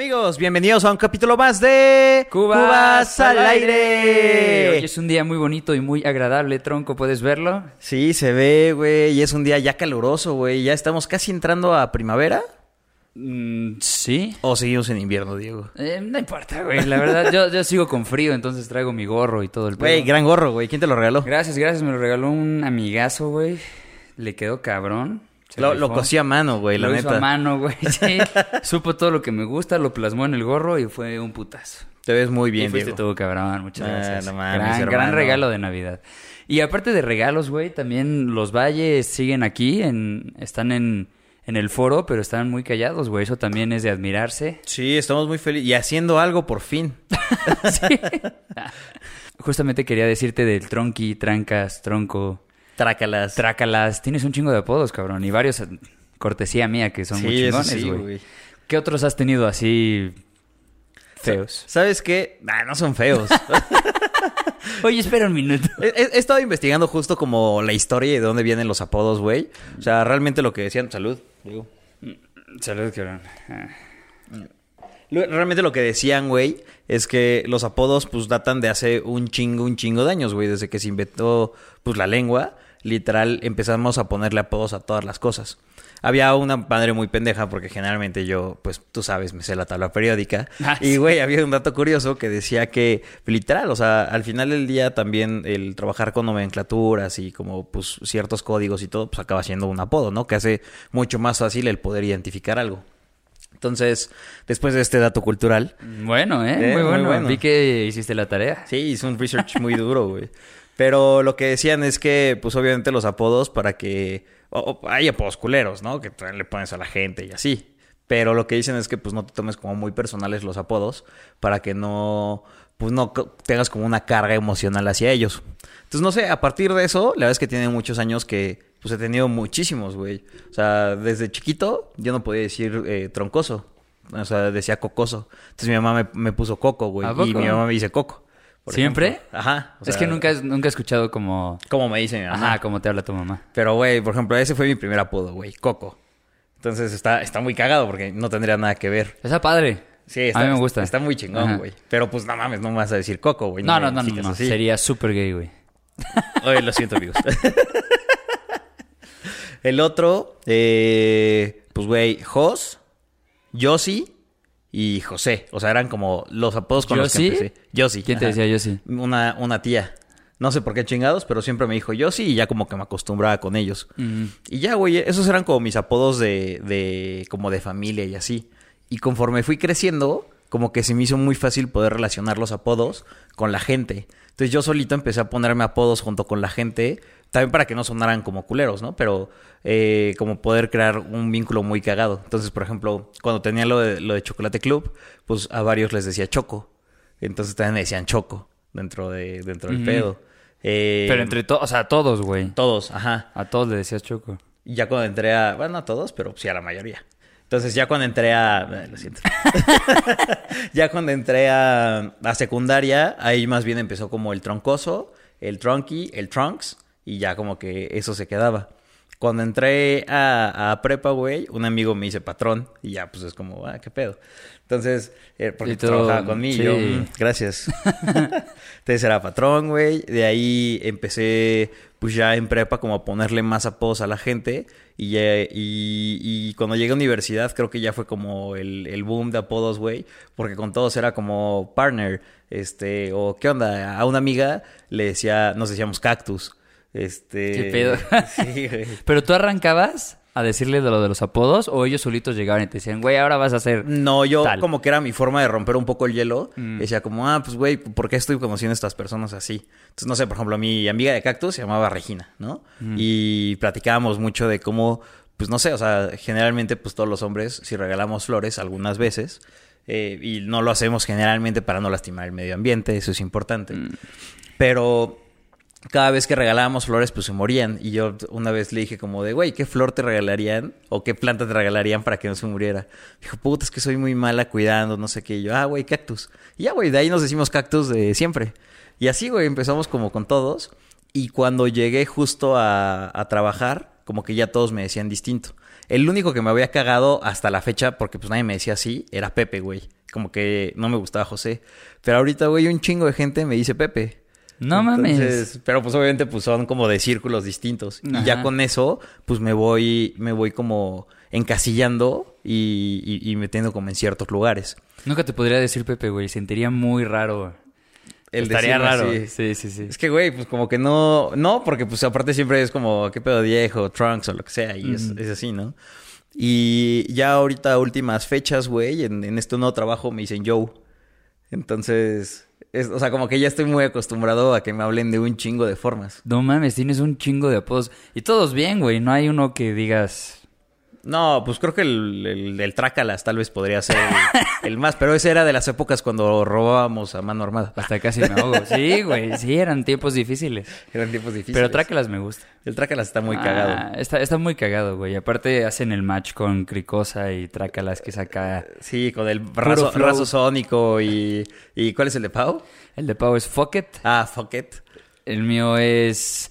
Amigos, bienvenidos a un capítulo más de Cubas, al aire. Hoy es un día muy bonito y muy agradable, tronco, ¿puedes verlo? Sí, se ve, güey, y es un día ya caluroso, güey. Ya estamos casi entrando a primavera. Mm, sí. ¿O seguimos en invierno, Diego? Eh, no importa, güey. La verdad, yo, yo sigo con frío, entonces traigo mi gorro y todo el Güey, pedo. gran gorro, güey. ¿Quién te lo regaló? Gracias, gracias. Me lo regaló un amigazo, güey. Le quedó cabrón. Lo, lo cosí a mano, güey, la lo hizo neta. a mano, güey. Sí. Supo todo lo que me gusta, lo plasmó en el gorro y fue un putazo. Te ves muy y bien, fuiste Diego. tú, cabrón. Muchas Ah, gracias. no mames, gran, gran regalo de Navidad. Y aparte de regalos, güey, también los valles siguen aquí, en, están en, en el foro, pero están muy callados, güey. Eso también es de admirarse. Sí, estamos muy felices. Y haciendo algo por fin. Sí. Justamente quería decirte del tronqui, trancas, tronco, Trácalas. trácalas. Tienes un chingo de apodos, cabrón. Y varios, eh, cortesía mía, que son muy sí, chingones, sí, güey. güey. ¿Qué otros has tenido así feos? ¿Sabes qué? Nah, no son feos. Oye, espera un minuto. He, estado investigando justo como la historia y de dónde vienen los apodos, güey. O sea, realmente lo que decían... Salud, digo. Salud, cabrón. Ah. Realmente lo que decían, güey, es que los apodos, pues, datan de hace un chingo, un chingo de años, güey. Desde que se inventó, pues, la lengua, literal, empezamos a ponerle apodos a todas las cosas. Había una madre muy pendeja, porque generalmente yo, pues, tú sabes, me sé la tabla periódica. Ah, y, güey, había un dato curioso que decía que, literal, o sea, al final del día también el trabajar con nomenclaturas y como, pues, ciertos códigos y todo, pues, acaba siendo un apodo, ¿no? Que hace mucho más fácil el poder identificar algo. Entonces, después de este dato cultural, Bueno, ¿eh? Eh, muy, muy bueno. bueno. Vi que hiciste la tarea. Sí, hizo un research muy duro, güey. Pero lo que decían es que, pues obviamente los apodos para que... hay apodos culeros, ¿no? Que le pones a la gente y así. Pero lo que dicen es que pues no te tomes como muy personales los apodos para que no... Pues no tengas como una carga emocional hacia ellos. Entonces, no sé, a partir de eso, la verdad es que tiene muchos años que pues he tenido muchísimos, güey. O sea, desde chiquito yo no podía decir eh, troncoso. O sea, decía cocoso. Entonces mi mamá me, me puso coco, güey. ¿A Y mi mamá me dice coco. ¿Siempre? ejemplo. Ajá. o es que nunca, nunca he escuchado como... Como me dice mi mamá. Ajá, como te habla tu mamá. Pero, güey, por ejemplo, ese fue mi primer apodo, güey. Coco. Entonces está, está muy cagado porque no tendría nada que ver. Está padre. Sí, está, A mí me gusta. Está muy chingón, güey. Pero pues no mames, no me vas a decir coco, güey. No, no, no, no. Sería súper gay, güey. Oye, lo siento, amigos. El otro, eh, pues, güey, Jos, Yossi y José. O sea, eran como los apodos con los que ¿Yossi? empecé. Yossi. ¿Quién te ajá. decía yo sí? Una, una tía. No sé por qué chingados, pero siempre me dijo Yossi y ya como que me acostumbraba con ellos. Mm. Y ya, güey, esos eran como mis apodos de, de, como de familia y así. Y conforme fui creciendo, como que se me hizo muy fácil poder relacionar los apodos con la gente. Entonces yo solito empecé a ponerme apodos junto con la gente, también para que no sonaran como culeros, ¿no? Pero eh, como poder crear un vínculo muy cagado. Entonces, por ejemplo, cuando tenía lo de, lo de Chocolate Club, pues a varios les decía Choco. Entonces también me decían Choco dentro, de, dentro del pedo. Eh, Pero entre todos, o sea, a todos, güey. Todos, ajá. A todos le decías choco. Y ya cuando entré a. Bueno, no a todos, pero sí a la mayoría. Entonces, ya cuando entré a. eh, Lo siento. ya cuando entré a, a secundaria, ahí más bien empezó como el troncoso, el trunky, el trunks, y ya como que eso se quedaba. Cuando entré a, a prepa, güey, un amigo me dice patrón, y ya pues es como, ah, qué pedo. Entonces, eh, porque tú, trabajaba conmigo, sí. yo, "Mm, gracias. Entonces era patrón, güey. De ahí empecé, pues ya en prepa, como a ponerle más apodos a la gente. Y, ya- y, y cuando llegué a universidad, creo que ya fue como el, el boom de apodos, güey. Porque con todos era como partner, este, o qué onda. A una amiga le decía, nos decíamos cactus. Este. ¿Qué pedo? Sí, güey. ¿Pero tú arrancabas a decirle de lo de los apodos o ellos solitos llegaban y te decían, güey, ahora vas a hacer... No, yo Tal. como que era mi forma de romper un poco el hielo. Mm. Decía como, ah, pues güey, ¿por qué estoy conociendo a estas personas así? Entonces, no sé, por ejemplo, mi amiga de cactus se llamaba Regina, ¿no? Mm. Y platicábamos mucho de cómo, pues no sé, o sea, generalmente pues todos los hombres, si regalamos flores algunas veces, eh, y no lo hacemos generalmente para no lastimar el medio ambiente, eso es importante. Mm. Pero cada vez que regalábamos flores, pues se morían. Y yo una vez le dije como de, güey, ¿qué flor te regalarían? ¿O qué planta te regalarían para que no se muriera? Dijo, puta, es que soy muy mala cuidando, no sé qué. Y yo, ah, güey, cactus. Y ya, güey, de ahí nos decimos cactus de siempre. Y así, güey, empezamos como con todos. Y cuando llegué justo a, a trabajar, como que ya todos me decían distinto. El único que me había cagado hasta la fecha, porque pues nadie me decía así, era Pepe, güey. Como que no me gustaba José. Pero ahorita, güey, un chingo de gente me dice Pepe. No mames. Pero pues obviamente pues son como de círculos distintos. Y ya con eso, pues me voy, me voy como encasillando y, y- y metiendo como en ciertos lugares. Nunca te podría decir Pepe, güey. Sentiría muy raro. El Estaría raro. así. Sí, sí, sí. Es que, güey, pues como que no... No, porque pues aparte siempre es como, ¿qué pedo viejo? Trunks o lo que sea. Y es, es así, ¿no? Y ya ahorita, últimas fechas, güey, en, en este nuevo trabajo me dicen Joe. Entonces... es- o sea, como que ya estoy muy acostumbrado a que me hablen de un chingo de formas. No mames, tienes un chingo de apodos. Y todos bien, güey. No hay uno que digas... No, pues creo que el, el Trácalas tal vez podría ser el, el más, pero ese era de las épocas cuando robábamos a mano armada. Hasta casi me ahogo. Sí, güey. Sí, eran tiempos difíciles. Eran tiempos difíciles. Pero Trácalas me gusta. El Trácalas está muy Ah, cagado. Está, está muy cagado, güey. Aparte hacen el match con Cricosa y Trácalas que saca... Sí, con el raso, raso sónico y... ¿Y cuál es el de Pau? El de Pau es Fuck It. Ah, fuck it. El mío es...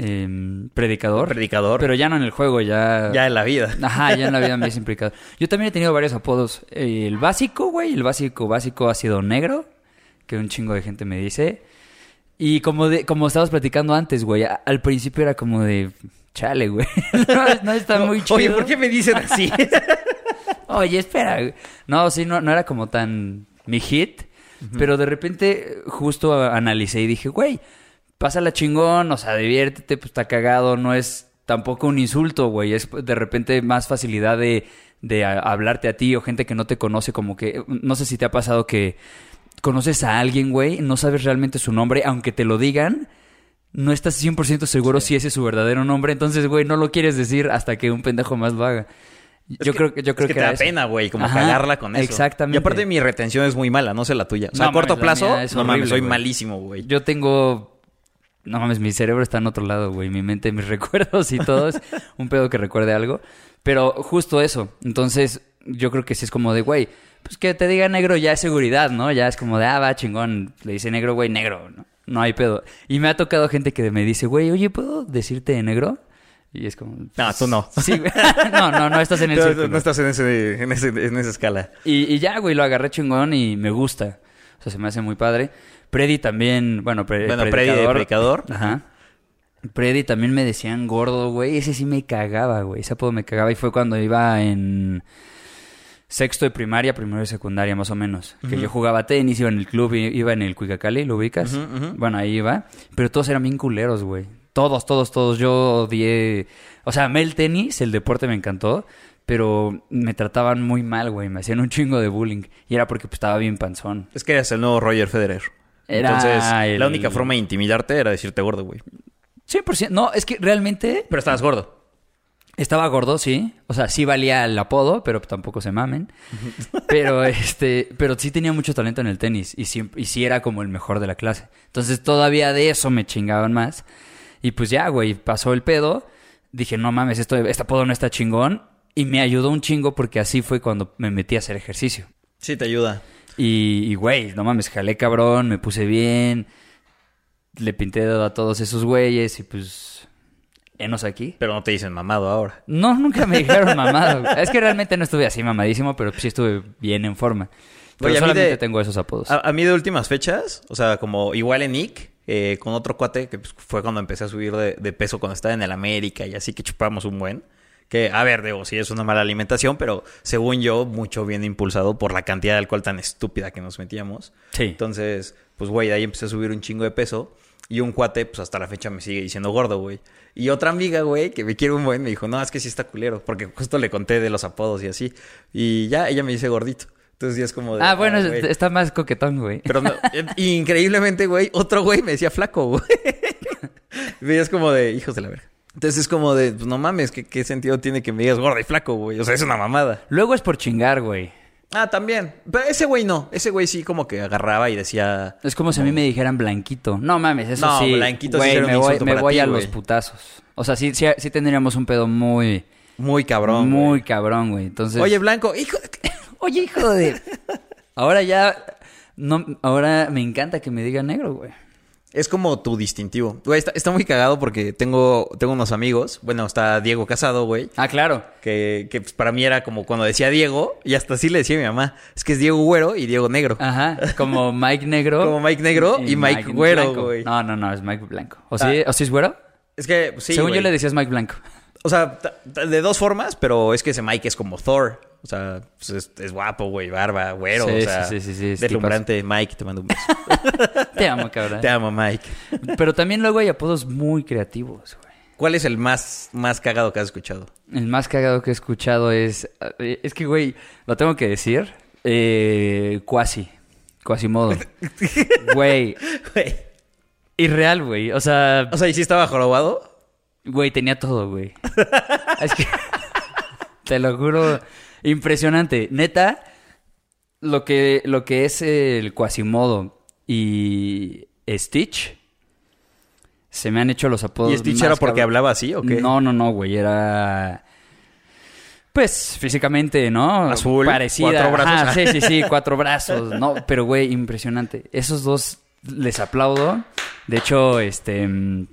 em, predicador. Predicador. Pero ya no en el juego, ya... Ya en la vida. Ajá, ya en la vida me he implicado. Yo también he tenido varios apodos. El básico, güey, el básico básico ha sido negro, que un chingo de gente me dice. Y como de, como estabas platicando antes, güey, al principio era como de chale, güey. No, no está muy chido. Oye, ¿por qué me dicen así? Oye, espera. güey. No, sí, no, no era como tan mi hit. Pero de repente justo analicé y dije, güey, pásala chingón, o sea, diviértete, pues está cagado, no es tampoco un insulto, güey. Es de repente más facilidad de, de a- hablarte a ti o gente que no te conoce, como que, no sé si te ha pasado que conoces a alguien, güey, no sabes realmente su nombre, aunque te lo digan. No estás 100% seguro si ese es su verdadero nombre, entonces, güey, no lo quieres decir hasta que un pendejo más lo haga. Yo Es creo que yo creo es que, que te da eso. pena, güey, como Ajá, cagarla con eso. exactamente. Y aparte mi retención es muy mala, no sé la tuya. O sea, No a corto mames, plazo, no mames, soy malísimo, güey. Yo tengo. No mames, mi cerebro está en otro lado, güey. Mi mente, mis recuerdos y todo es un pedo que recuerde algo. Pero justo eso. Entonces, yo creo que sí es como de, güey, pues que te diga negro ya es seguridad, ¿no? Ya es como de, ah, va, chingón. Le dice negro, güey, negro, ¿no? No hay pedo. Y me ha tocado gente que me dice, güey, oye, ¿puedo decirte negro? Y es como... No, tú no. Sí, güey. no, no, no estás en el No, círculo. no estás en, ese, en, ese- en esa escala. Y, y ya, güey, lo agarré chingón y me gusta. O sea, se me hace muy padre. Predi también, bueno, pre- Bueno, Predi de predicador. Ajá. Predi también me decían gordo, güey. Ese sí me cagaba, güey. Ese apodo me cagaba. Y fue cuando iba en sexto de primaria, primero de secundaria, más o menos. Que yo jugaba tenis, iba en el club, iba en el Cuicacali, ¿lo ubicas? Bueno, ahí iba. Pero todos eran bien culeros, güey. Todos, todos, todos. Yo odié... O sea, amé el tenis, el deporte me encantó. Pero me trataban muy mal, güey. Me hacían un chingo de bullying. Y era porque pues, estaba bien panzón. Es que eres el nuevo Roger Federer. Era Entonces, el- la única forma de intimidarte era decirte gordo, güey. 100%. No, es que realmente Pero estabas gordo. estaba gordo, sí. O sea, sí valía el apodo, pero tampoco se mamen. Pero este, pero sí tenía mucho talento en el tenis y sí, y sí era como el mejor de la clase. Entonces todavía de eso me chingaban más. Y pues ya, güey, pasó el pedo. Dije, no mames, esto, este apodo no está chingón. Y me ayudó un chingo porque así fue cuando me metí a hacer ejercicio. Sí, te ayuda. Y, güey, no mames, jalé cabrón, me puse bien. Le pinté dedo a todos esos güeyes y pues... Enos aquí. Pero no te dicen mamado ahora. No, nunca me dijeron mamado. es que realmente no estuve así mamadísimo, pero sí estuve bien en forma. Pero Oye, solamente de- tengo esos apodos. A, a mí de últimas fechas, o sea, como igual en Nick, eh, con otro cuate, que pues, fue cuando empecé a subir de, de peso cuando estaba en el América y así que chupamos un buen. Que, a ver, digo, sí es una mala alimentación, pero según yo, mucho bien impulsado por la cantidad de alcohol tan estúpida que nos metíamos. Sí. Entonces, pues, güey, de ahí empecé a subir un chingo de peso. Y un cuate, pues, hasta la fecha me sigue diciendo gordo, güey. Y otra amiga, güey, que me quiere un buen, me dijo, no, es que sí está culero. Porque justo le conté de los apodos y así. Y ya, ella me dice gordito. Entonces, ya es como de... ah, bueno, está más coquetón, güey. Pero no, eh, increíblemente, güey, otro güey me decía flaco, güey. Y es como de, hijos de la verga. Entonces es como de, pues no mames, ¿qué, qué sentido tiene que me digas gordo y flaco, güey? O sea, es una mamada. Luego es por chingar, güey. Ah, también. Pero ese güey no. Ese güey sí como que agarraba y decía... Es como si a mí me dijeran blanquito. No mames, eso No, sí. blanquito sí un me voy, me para voy ti, a güey. los putazos. O sea, sí, sí, sí tendríamos un pedo muy, Muy cabrón, muy güey. cabrón, güey. Entonces, Oye, Blanco, hijo... de- oye, hijo de. Ahora ya, no, ahora me encanta que me digan negro, güey. Es como tu distintivo. Güey, está, está muy cagado porque tengo, tengo unos amigos. Bueno, está Diego Casado, güey. Ah, claro. Que, que pues, para mí era como cuando decía Diego, y hasta así le decía a mi mamá. Es que es Diego Güero y Diego Negro. Ajá, como Mike Negro. Como Mike Negro y Mike Güero, Blanco. güey. No, no, no, es Mike Blanco. ¿O Ah. sí, ¿o sí es güero? Es que, pues, sí, Según yo le decías Mike Blanco. O sea, de dos formas, pero es que ese Mike es como Thor. O sea, pues es, es guapo, güey, barba, güero. Sí, o sea, sí, sí, sí, sí, es deslumbrante. Mike, te mando un beso. Te amo, cabrón. te amo, Mike. Pero también luego hay apodos muy creativos, güey. ¿Cuál es el más, más cagado que has escuchado? El más cagado que he escuchado es... eh, Es que, güey, lo tengo que decir. Eh, cuasi. Quasimodo. Güey. Güey. Irreal, güey. O sea, O sea, ¿y si estaba jorobado? güey, tenía todo, güey. es que... Te lo juro. Impresionante. Neta, lo que, lo que es el Quasimodo y Stitch... Se me han hecho los apodos ¿Y Stitch era porque hablaba así o qué? No, no, no, güey. Era. Pues físicamente, ¿no? Azul, Parecida. cuatro brazos. Ajá, sí, sí, sí, cuatro brazos. No, pero güey, impresionante. Esos dos les aplaudo. De hecho, este. mm,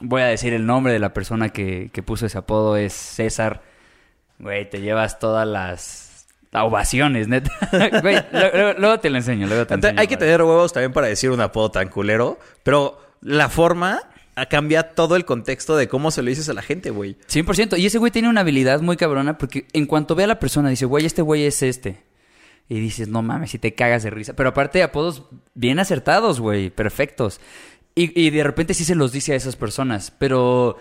Voy a decir el nombre de la persona que, que puso ese apodo: es César. Güey, te llevas todas las ovaciones, neta. Güey, luego te lo enseño, luego te Ante- enseño, Hay que güey. tener huevos también para decir un apodo tan culero, pero la forma a- cambia todo el contexto de cómo se lo dices a la gente, güey. 100%. Y ese güey tiene una habilidad muy cabrona porque en cuanto ve a la persona dice, güey, este güey es este. Y dices, no mames, si te cagas de risa. Pero aparte, apodos bien acertados, güey, perfectos. Y, y de repente sí se los dice a esas personas. Pero,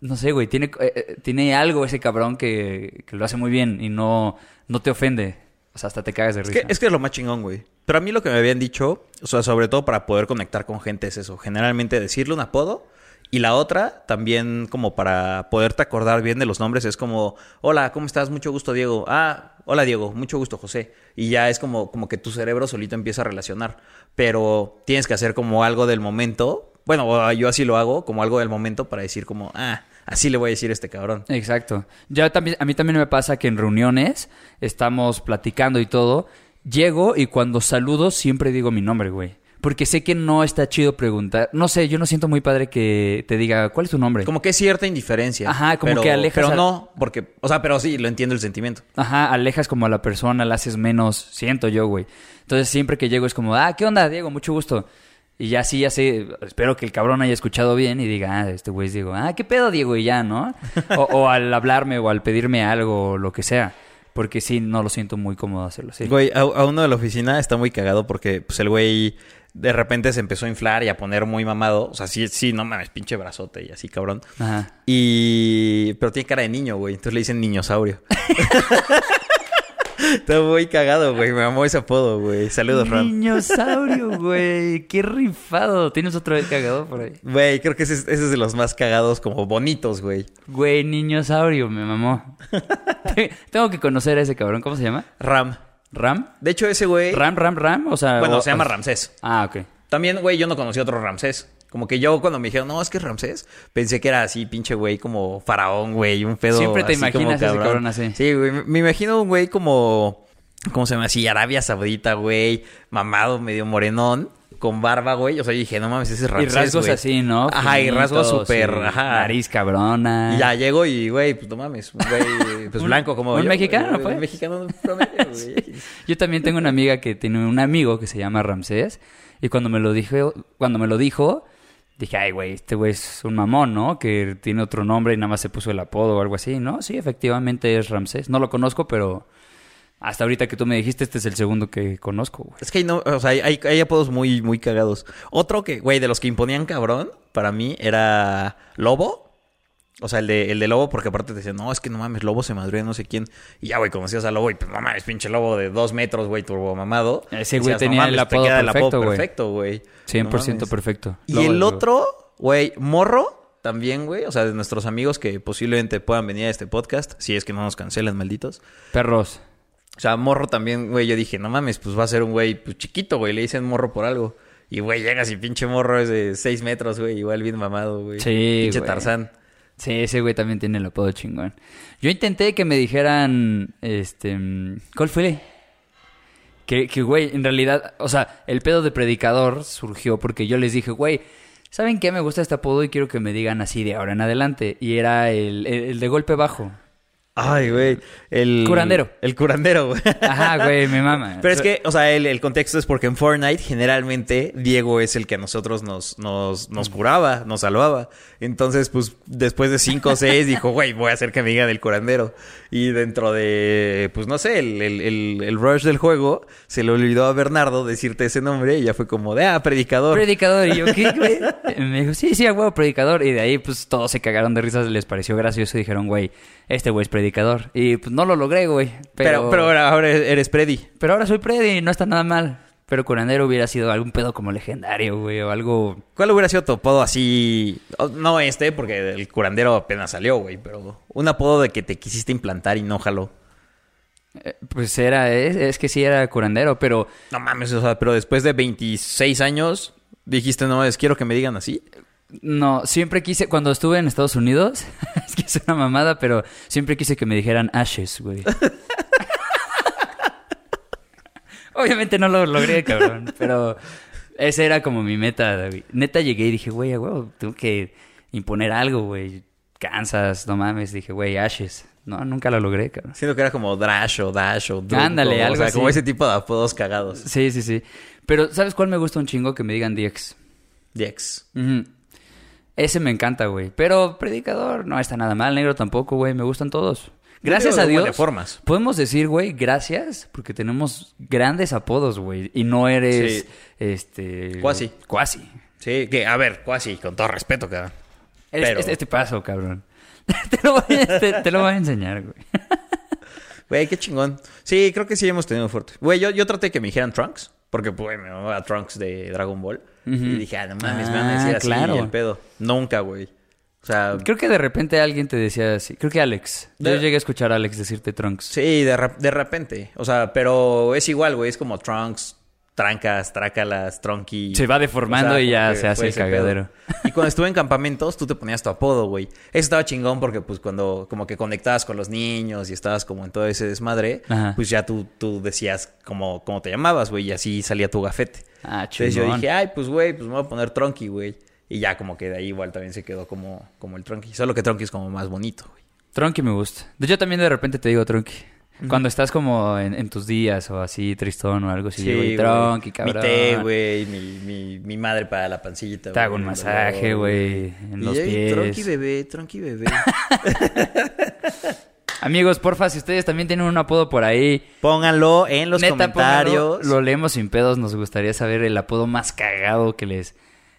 no sé, güey, tiene, eh, eh, tiene algo ese cabrón que, que lo hace muy bien y no, no te ofende. O sea, hasta te cagas de Es risa. que, es que es lo más chingón, güey. Pero a mí lo que me habían dicho, o sea, sobre todo para poder conectar con gente es eso. Generalmente decirle un apodo. Y la otra, también como para poderte acordar bien de los nombres, es como, hola, ¿cómo estás? Mucho gusto, Diego. Ah, hola, Diego. Mucho gusto, José. Y ya es como, como que tu cerebro solito empieza a relacionar. Pero tienes que hacer como algo del momento. Bueno, o yo así lo hago, como algo del momento para decir como, ah, así le voy a decir a este cabrón. Exacto. Ya también, a mí también me pasa que en reuniones estamos platicando y todo. Llego y cuando saludo siempre digo mi nombre, güey. Porque sé que no está chido preguntar. No sé, yo no siento muy padre que te diga, ¿cuál es tu nombre? Como que es cierta indiferencia. Ajá, como pero- que alejas Pero no, porque, o sea, pero sí, lo entiendo el sentimiento. Ajá, alejas como a la persona, la haces menos, siento yo, güey. Entonces siempre que llego es como, ah, ¿qué onda, Diego? Mucho gusto. Y ya sí, ya sé, espero que el cabrón haya escuchado bien y diga, ah, este güey es Diego. Ah, ¿qué pedo, Diego? Y ya, ¿no? O, o al hablarme o al pedirme algo o lo que sea. Porque sí, no lo siento muy cómodo hacerlo, sí. Güey, a, a uno de la oficina está muy cagado porque pues el güey de repente se empezó a inflar y a poner muy mamado. O sea, sí, sí, no mames, pinche brazote y así, cabrón. Ajá. Y... Pero tiene cara de niño, güey. Entonces le dicen niñosaurio. está muy cagado, güey. Me amó ese apodo, güey. Saludos, Ram. Niñosaurio, güey. Qué rifado. ¿Tienes otro vez cagado por ahí? Güey, creo que ese, es- ese es de los más cagados como bonitos, güey. Güey, niñosaurio, me mamó. Tengo que conocer a ese cabrón. ¿Cómo se llama? Ram. ¿Ram? De hecho, ese güey... ¿Ram, Ram, Ram? O sea, Bueno, o- se llama Ramsés. Ah, ok. También, güey, yo no conocí otro Ramsés. Como que yo cuando me dijeron, no, es que es Ramsés, pensé que era así, pinche güey, como faraón, güey, un pedo. Siempre te así como imaginas ese cabrón así. Sí, güey, me, imagino un güey como, ¿cómo se llama así? Arabia Saudita, güey, mamado, medio morenón, con barba, güey. O sea, yo dije, no mames, ese es Y Ramsés, rasgos güey. así, ¿no? Ajá, y rasgos súper, y ajá. Nariz cabrona. Y ya llego y, güey, pues no mames, un güey, pues blanco como un yo, mexicano, güey, pues. Un mexicano promedio, güey. Yo también tengo una amiga que tiene un amigo que se llama Ramsés. Y cuando me lo dijo, cuando me lo dijo, dije, ay, güey, este güey es un mamón, ¿no? Que tiene otro nombre y nada más se puso el apodo o algo así, ¿no? Sí, efectivamente es Ramsés. No lo conozco, pero hasta ahorita que tú me dijiste, este es el segundo que conozco, güey. Es que no, o sea, hay- hay apodos muy, muy cagados. Otro que, güey, de los que imponían cabrón, para mí era Lobo. O sea, el de, el de Lobo, porque aparte te decían, no, es que no mames, Lobo se madrió no sé quién. Y ya, güey, conocías a Lobo y pues no mames, pinche Lobo de dos metros, güey, turbo mamado. Ese güey tenía el te apodo queda perfecto, güey. perfecto, güey. 100% No mames. perfecto. Y el lobo. otro, güey, Morro, también, güey. O sea, de nuestros amigos que posiblemente puedan venir a este podcast, si es que no nos cancelan, malditos. Perros. O sea, morro también, güey. Yo dije, no mames, pues va a ser un güey pues, chiquito, güey. Le dicen morro por algo. Y, güey, llegas y pinche morro es de 6 metros, güey. Igual bien mamado, güey. Sí, Pinche güey. Tarzán. Sí, ese güey también tiene el apodo chingón. Yo intenté que me dijeran, este, ¿cuál fue? Que, que, güey, en realidad, o sea, el pedo de predicador surgió porque yo les dije, güey, ¿saben qué? Me gusta este apodo y quiero que me digan así de ahora en adelante. Y era el- el de golpe bajo. Ay, güey. El Curandero. El curandero, güey. Ajá, güey, mi mamá. Pero es que, o sea, el, el contexto es porque en Fortnite generalmente Diego es el que a nosotros nos, nos, nos curaba, nos salvaba. Entonces, pues, después de 5 o 6 dijo, güey, voy a hacer que me digan el curandero. Y dentro de, pues, no sé, el, el, el, rush del juego, se le olvidó a Bernardo decirte ese nombre y ya fue como de, ah, predicador. Predicador. Y yo, ¿qué, güey? Me dijo, sí, sí, a huevo, predicador. Y de ahí, pues, todos se cagaron de risas, les pareció gracioso y dijeron, güey, este güey es predicador. Y pues no lo logré, güey. pero, pero ahora, ahora eres Predi. Pero ahora soy Predi y no está nada mal. Pero curandero hubiera sido algún pedo como legendario, güey, o algo... ¿Cuál hubiera sido tu apodo así? No este, porque el curandero apenas salió, güey, pero un apodo de que te quisiste implantar y no jaló. eh, Pues era, es, es que sí era curandero, pero No mames, o sea, pero después de 26 años dijiste, no, es quiero que me digan así. No, siempre quise, cuando estuve en Estados Unidos, es que es una mamada, pero siempre quise que me dijeran Ashes, güey. Obviamente no lo logré, cabrón, pero esa era como mi meta, David. Neta llegué y dije, güey, huevo, tengo que imponer algo, güey. Kansas, no mames, dije, güey, Ashes. No, nunca lo logré, cabrón. Siento que era como Drash o Dash o Drunko, Ándale, algo O sea, así. como ese tipo de apodos cagados. Sí, sí, sí. Pero, ¿sabes cuál me gusta un chingo? Que me digan DX. Dex. Ujú. Ese me encanta, güey. Pero Predicador no está nada mal, negro tampoco, güey. Me gustan todos. Gracias a digo de Dios. formas. Podemos decir, güey, gracias, porque tenemos grandes apodos, güey. Y no eres, Sí. este... Cuasi. Cuasi. Sí, que, a ver, cuasi, con todo respeto, cabrón. Eres Pero- este, este paso, cabrón. te, lo voy a, te- te lo voy a enseñar, güey. Güey, qué chingón. Sí, creo que sí hemos tenido fuerte. Güey, yo, yo traté que me dijeran Trunks, porque, pues, me llamaba Trunks de Dragon Ball. Y dije, ah, no mames, me van a decir Ah, así claro. el pedo. Nunca, güey. O sea, Creo que de repente alguien te decía así. Creo que Alex. Yo llegué a escuchar a Alex decirte Trunks. Sí, de, de repente. O sea, pero es igual, güey. Es como Trunks, Trancas, Trácalas, Tronky. Se va deformando y ya como se hace el cagadero. pedo. Y cuando estuve en campamentos, tú te ponías tu apodo, güey. Eso estaba chingón porque, pues, cuando como que conectabas con los niños y estabas como en todo ese desmadre, Ajá. pues ya tú, tú decías como, cómo te llamabas, güey. Y así salía tu gafete. Ah, Entonces yo dije, ay, pues, güey, pues me voy a poner Tronky, güey. Y ya como que de ahí igual también se quedó como, como el Tronky. Solo que Tronky es como más bonito, güey. Tronky me gusta. Hecho, también de repente te digo Tronky. Cuando estás como en, en tus días o así, tristón o algo así, Sí, güey. güey. Tronky, cabrón. Mi té, güey. Mi, mi, mi madre para la pancita, Te hago güey, un masaje, güey, en Y los pies. Tronqui bebé, tronqui bebé. Amigos, porfa, si ustedes también tienen un apodo por ahí, Pónganlo en los neta, comentarios. lo leemos sin pedos. Nos gustaría saber el apodo más cagado que les...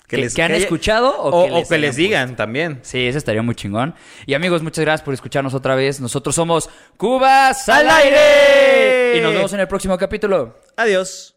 Que, les- que han escuchado o, o, que o les, que les digan también. Sí, eso estaría muy chingón. Y amigos, muchas gracias por escucharnos otra vez. Nosotros somos Cubas al aire. Y nos vemos en el próximo capítulo. Adiós.